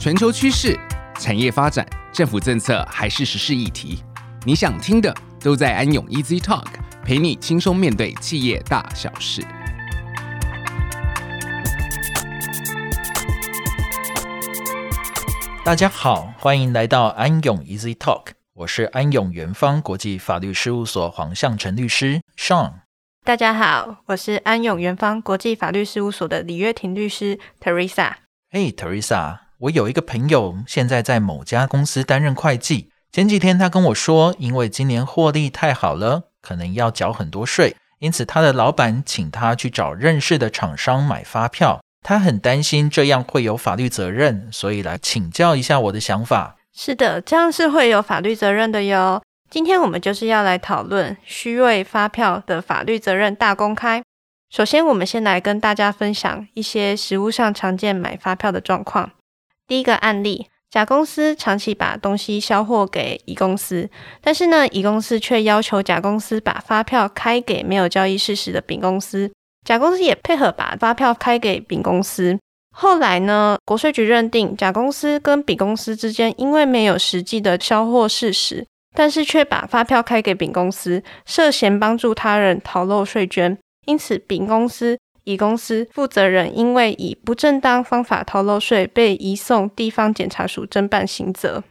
全球趋势、产业发展、政府政策还是时事议题，你想听的都在安永 Easy Talk，陪你轻松面对企业大小事。大家好，欢迎来到安永 Easy Talk，我是安永元方国际法律事务所黄向成律师 Sean。大家好，我是安永元方国际法律事务所的李月婷律师 Teresa。嘿，Teresa，我有一个朋友现在在某家公司担任会计。前几天他跟我说，因为今年获利太好了，可能要缴很多税，因此他的老板请他去找认识的厂商买发票。他很担心这样会有法律责任，所以来请教一下我的想法。是的，这样是会有法律责任的哟。今天我们就是要来讨论虚伪发票的法律责任大公开。首先，我们先来跟大家分享一些实务上常见买发票的状况。第一个案例，甲公司长期把东西销货给乙公司，但是呢，乙公司却要求甲公司把发票开给没有交易事实的丙公司，甲公司也配合把发票开给丙公司。后来呢，国税局认定甲公司跟丙公司之间因为没有实际的销货事实，但是却把发票开给丙公司，涉嫌帮助他人逃漏税捐。因此，丙公司、乙公司负责人因为以不正当方法逃漏税，被移送地方检察署侦办刑责。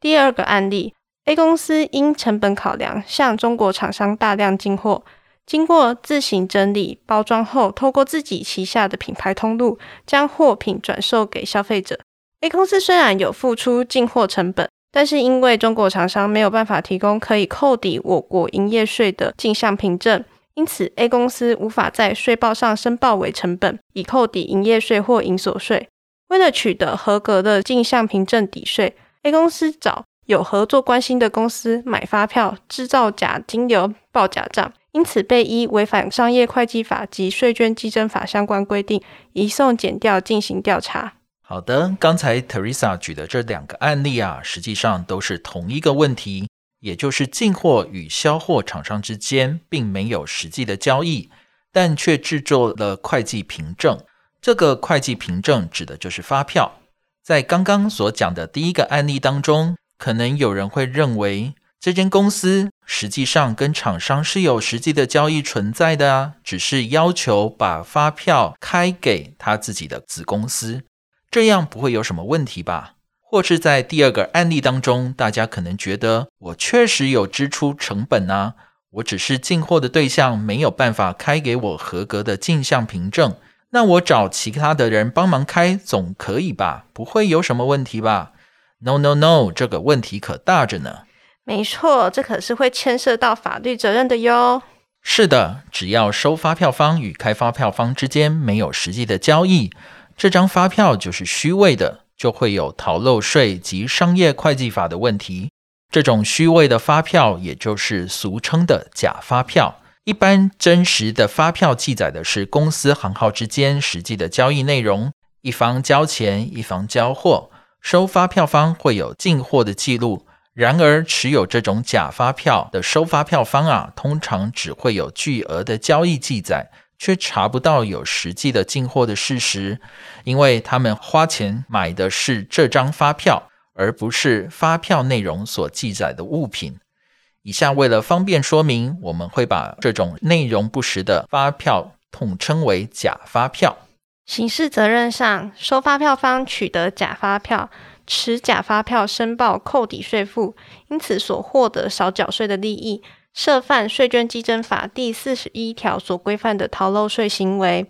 第二个案例，A 公司因成本考量，向中国厂商大量进货，经过自行整理包装后，透过自己旗下的品牌通路，将货品转售给消费者。A 公司虽然有付出进货成本，但是因为中国厂商没有办法提供可以扣抵我国营业税的进项凭证。因此，A 公司无法在税报上申报为成本，以扣抵营业税或营所税。为了取得合格的进项凭证抵税，A 公司找有合作关系的公司买发票，制造假金流，报假账，因此被依违反商业会计法及税捐稽征法相关规定，移送检调进行调查。好的，刚才 Teresa 举的这两个案例啊，实际上都是同一个问题。也就是进货与销货厂商之间并没有实际的交易，但却制作了会计凭证。这个会计凭证指的就是发票。在刚刚所讲的第一个案例当中，可能有人会认为这间公司实际上跟厂商是有实际的交易存在的啊，只是要求把发票开给他自己的子公司，这样不会有什么问题吧？或是在第二个案例当中，大家可能觉得我确实有支出成本啊，我只是进货的对象没有办法开给我合格的进项凭证，那我找其他的人帮忙开总可以吧？不会有什么问题吧？No No No，这个问题可大着呢。没错，这可是会牵涉到法律责任的哟。是的，只要收发票方与开发票方之间没有实际的交易，这张发票就是虚伪的。就会有逃漏税及商业会计法的问题。这种虚伪的发票，也就是俗称的假发票。一般真实的发票记载的是公司行号之间实际的交易内容，一方交钱，一方交货，收发票方会有进货的记录。然而，持有这种假发票的收发票方啊，通常只会有巨额的交易记载。却查不到有实际的进货的事实，因为他们花钱买的是这张发票，而不是发票内容所记载的物品。以下为了方便说明，我们会把这种内容不实的发票统称为假发票。刑事责任上，收发票方取得假发票，持假发票申报扣抵税负，因此所获得少缴税的利益。涉犯税捐稽征法第四十一条所规范的逃漏税行为，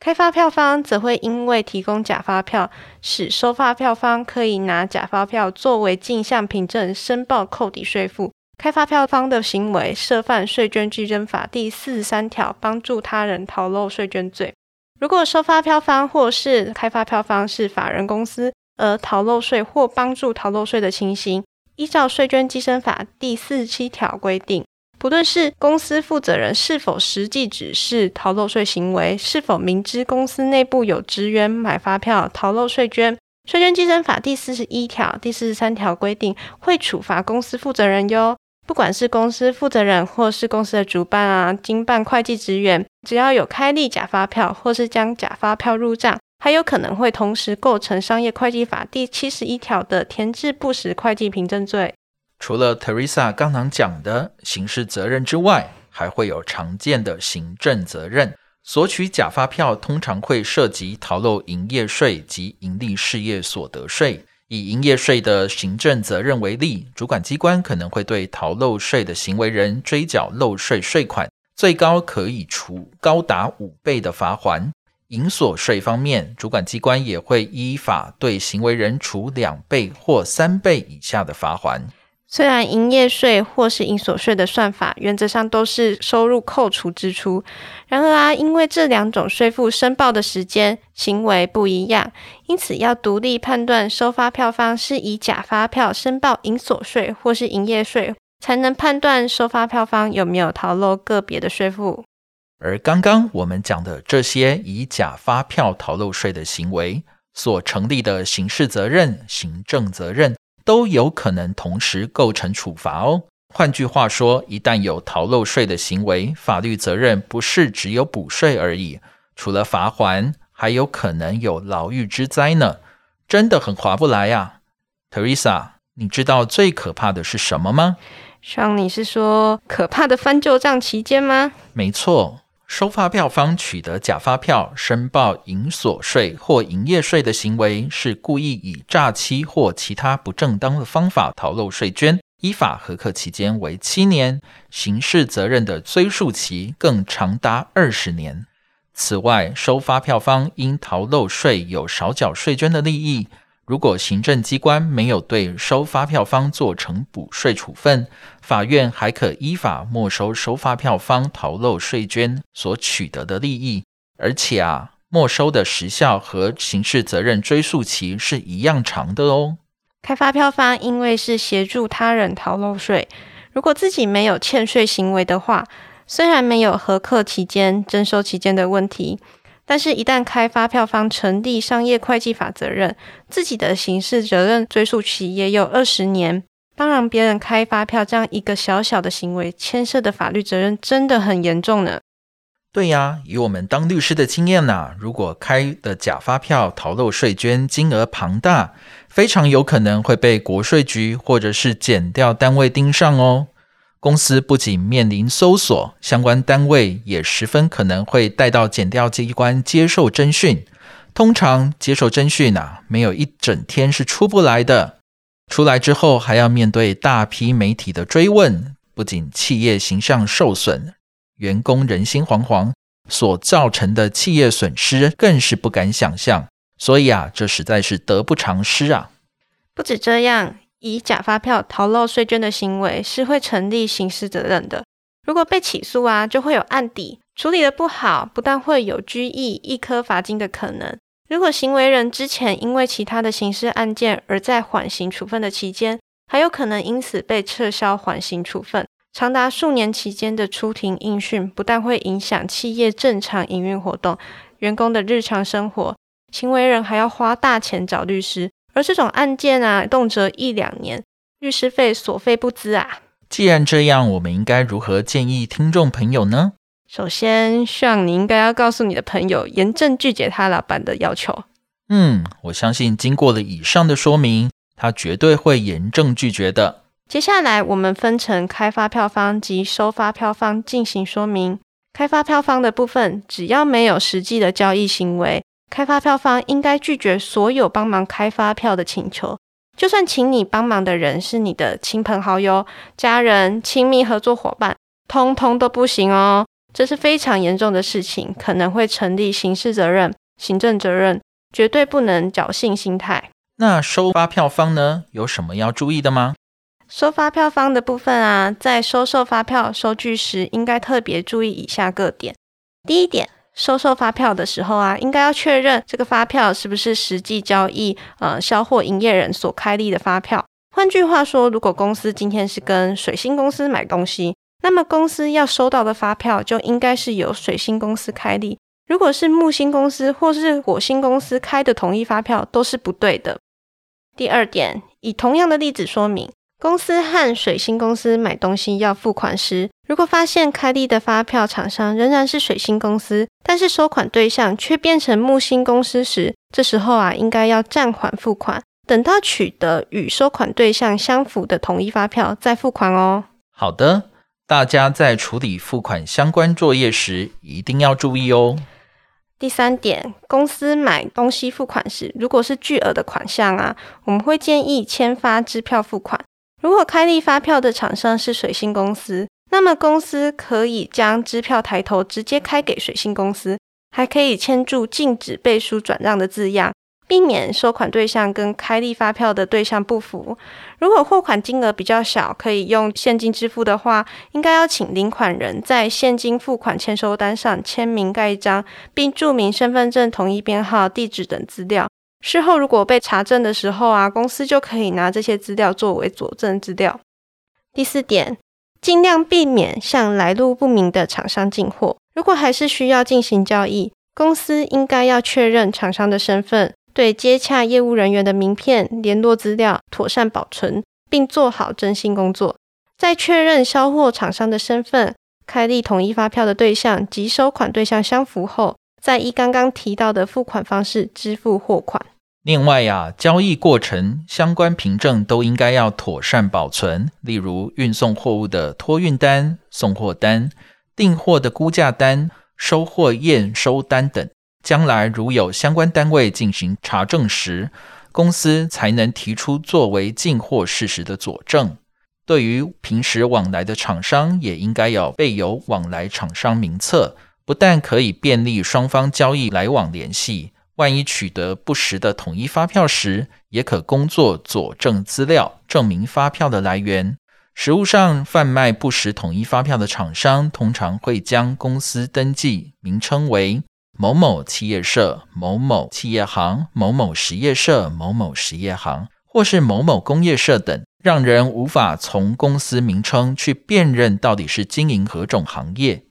开发票方则会因为提供假发票，使收发票方可以拿假发票作为进项凭证申报扣抵税负。开发票方的行为涉犯税捐稽征法第四十三条帮助他人逃漏税捐罪。如果收发票方或是开发票方是法人公司，而逃漏税或帮助逃漏税的情形，依照税捐稽征法第四十七条规定。不论是公司负责人是否实际指示逃漏税行为，是否明知公司内部有职员买发票逃漏税捐，税捐稽征法第四十一条、第四十三条规定会处罚公司负责人哟。不管是公司负责人或是公司的主办啊、经办会计职员，只要有开立假发票或是将假发票入账，还有可能会同时构成商业会计法第七十一条的填制不实会计凭证罪。除了 Teresa 刚刚讲的刑事责任之外，还会有常见的行政责任。索取假发票通常会涉及逃漏营业税及营利事业所得税。以营业税的行政责任为例，主管机关可能会对逃漏税的行为人追缴漏税税款，最高可以处高达五倍的罚锾。营所税方面，主管机关也会依法对行为人处两倍或三倍以下的罚锾。虽然营业税或是营所税的算法原则上都是收入扣除支出，然而啊，因为这两种税负申报的时间、行为不一样，因此要独立判断收发票方是以假发票申报营所税或是营业税，才能判断收发票方有没有逃漏个别的税负。而刚刚我们讲的这些以假发票逃漏税的行为所成立的刑事责任、行政责任。都有可能同时构成处罚哦。换句话说，一旦有逃漏税的行为，法律责任不是只有补税而已，除了罚还，还有可能有牢狱之灾呢。真的很划不来呀，Teresa，你知道最可怕的是什么吗？像你是说可怕的翻旧账期间吗？没错。收发票方取得假发票申报营所税或营业税的行为，是故意以诈欺或其他不正当的方法逃漏税捐，依法核课期间为七年，刑事责任的追诉期更长达二十年。此外，收发票方因逃漏税有少缴税捐的利益。如果行政机关没有对收发票方做成补税处分，法院还可依法没收收发票方逃漏税捐所取得的利益，而且啊，没收的时效和刑事责任追诉期是一样长的哦。开发票方因为是协助他人逃漏税，如果自己没有欠税行为的话，虽然没有核课期间、征收期间的问题。但是，一旦开发票方成立商业会计法责任，自己的刑事责任追诉期也有二十年。当然，别人开发票这样一个小小的行为，牵涉的法律责任真的很严重呢。对呀，以我们当律师的经验呐，如果开的假发票逃漏税捐金额庞大，非常有可能会被国税局或者是减调单位盯上哦。公司不仅面临搜索，相关单位也十分可能会带到检调机关接受侦讯。通常接受侦讯啊，没有一整天是出不来的。出来之后，还要面对大批媒体的追问，不仅企业形象受损，员工人心惶惶，所造成的企业损失更是不敢想象。所以啊，这实在是得不偿失啊！不止这样。以假发票逃漏税捐的行为是会成立刑事责任的。如果被起诉啊，就会有案底，处理的不好，不但会有拘役、一科罚金的可能。如果行为人之前因为其他的刑事案件而在缓刑处分的期间，还有可能因此被撤销缓刑处分。长达数年期间的出庭应讯，不但会影响企业正常营运活动、员工的日常生活，行为人还要花大钱找律师。而这种案件啊，动辄一两年，律师费所费不赀啊。既然这样，我们应该如何建议听众朋友呢？首先，像你应该要告诉你的朋友，严正拒绝他老板的要求。嗯，我相信经过了以上的说明，他绝对会严正拒绝的。接下来，我们分成开发票方及收发票方进行说明。开发票方的部分，只要没有实际的交易行为。开发票方应该拒绝所有帮忙开发票的请求，就算请你帮忙的人是你的亲朋好友、家人、亲密合作伙伴，通通都不行哦。这是非常严重的事情，可能会成立刑事责任、行政责任，绝对不能侥幸心态。那收发票方呢？有什么要注意的吗？收发票方的部分啊，在收受发票收据时，应该特别注意以下各点。第一点。收受发票的时候啊，应该要确认这个发票是不是实际交易呃销货营业人所开立的发票。换句话说，如果公司今天是跟水星公司买东西，那么公司要收到的发票就应该是由水星公司开立。如果是木星公司或是火星公司开的同一发票，都是不对的。第二点，以同样的例子说明，公司和水星公司买东西要付款时，如果发现开立的发票厂商仍然是水星公司，但是收款对象却变成木星公司时，这时候啊，应该要暂缓付款，等到取得与收款对象相符的统一发票再付款哦。好的，大家在处理付款相关作业时一定要注意哦。第三点，公司买东西付款时，如果是巨额的款项啊，我们会建议签发支票付款。如果开立发票的厂商是水星公司，那么公司可以将支票抬头直接开给水星公司，还可以签注禁止背书转让的字样，避免收款对象跟开立发票的对象不符。如果货款金额比较小，可以用现金支付的话，应该要请领款人在现金付款签收单上签名盖章，并注明身份证统一编号、地址等资料。事后如果被查证的时候啊，公司就可以拿这些资料作为佐证资料。第四点。尽量避免向来路不明的厂商进货。如果还是需要进行交易，公司应该要确认厂商的身份，对接洽业务人员的名片、联络资料妥善保存，并做好征信工作。在确认销货厂商的身份、开立统一发票的对象及收款对象相符后，再依刚刚提到的付款方式支付货款。另外呀，交易过程相关凭证都应该要妥善保存，例如运送货物的托运单、送货单、订货的估价单、收货验收单等。将来如有相关单位进行查证时，公司才能提出作为进货事实的佐证。对于平时往来的厂商，也应该要备有往来厂商名册，不但可以便利双方交易来往联系。万一取得不实的统一发票时，也可工作佐证资料，证明发票的来源。实务上，贩卖不实统一发票的厂商，通常会将公司登记名称为某某企业社、某某企业行、某某实业社、某某实业行，或是某某工业社等，让人无法从公司名称去辨认到底是经营何种行业。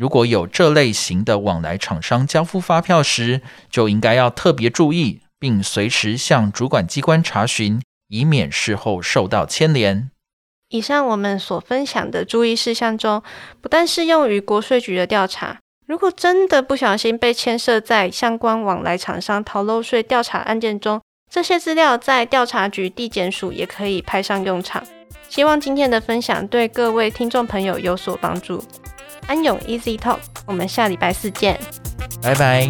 如果有这类型的往来厂商交付发票时，就应该要特别注意，并随时向主管机关查询，以免事后受到牵连。以上我们所分享的注意事项中，不但适用于国税局的调查，如果真的不小心被牵涉在相关往来厂商逃漏税调查案件中，这些资料在调查局地检署也可以派上用场。希望今天的分享对各位听众朋友有所帮助。安永 Easy Talk，我们下礼拜四见，拜拜。